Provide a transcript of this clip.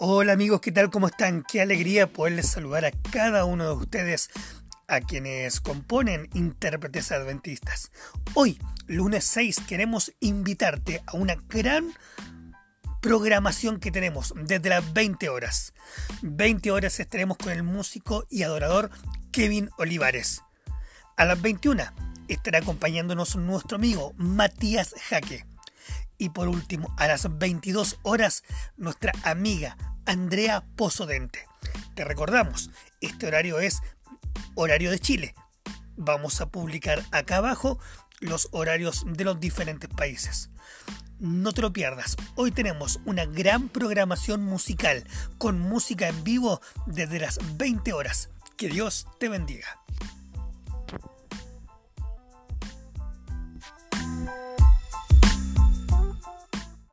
Hola amigos, ¿qué tal? ¿Cómo están? Qué alegría poderles saludar a cada uno de ustedes, a quienes componen intérpretes adventistas. Hoy, lunes 6, queremos invitarte a una gran programación que tenemos desde las 20 horas. 20 horas estaremos con el músico y adorador Kevin Olivares. A las 21 estará acompañándonos nuestro amigo Matías Jaque. Y por último, a las 22 horas, nuestra amiga Andrea Pozodente. Te recordamos, este horario es horario de Chile. Vamos a publicar acá abajo los horarios de los diferentes países. No te lo pierdas, hoy tenemos una gran programación musical con música en vivo desde las 20 horas. Que Dios te bendiga.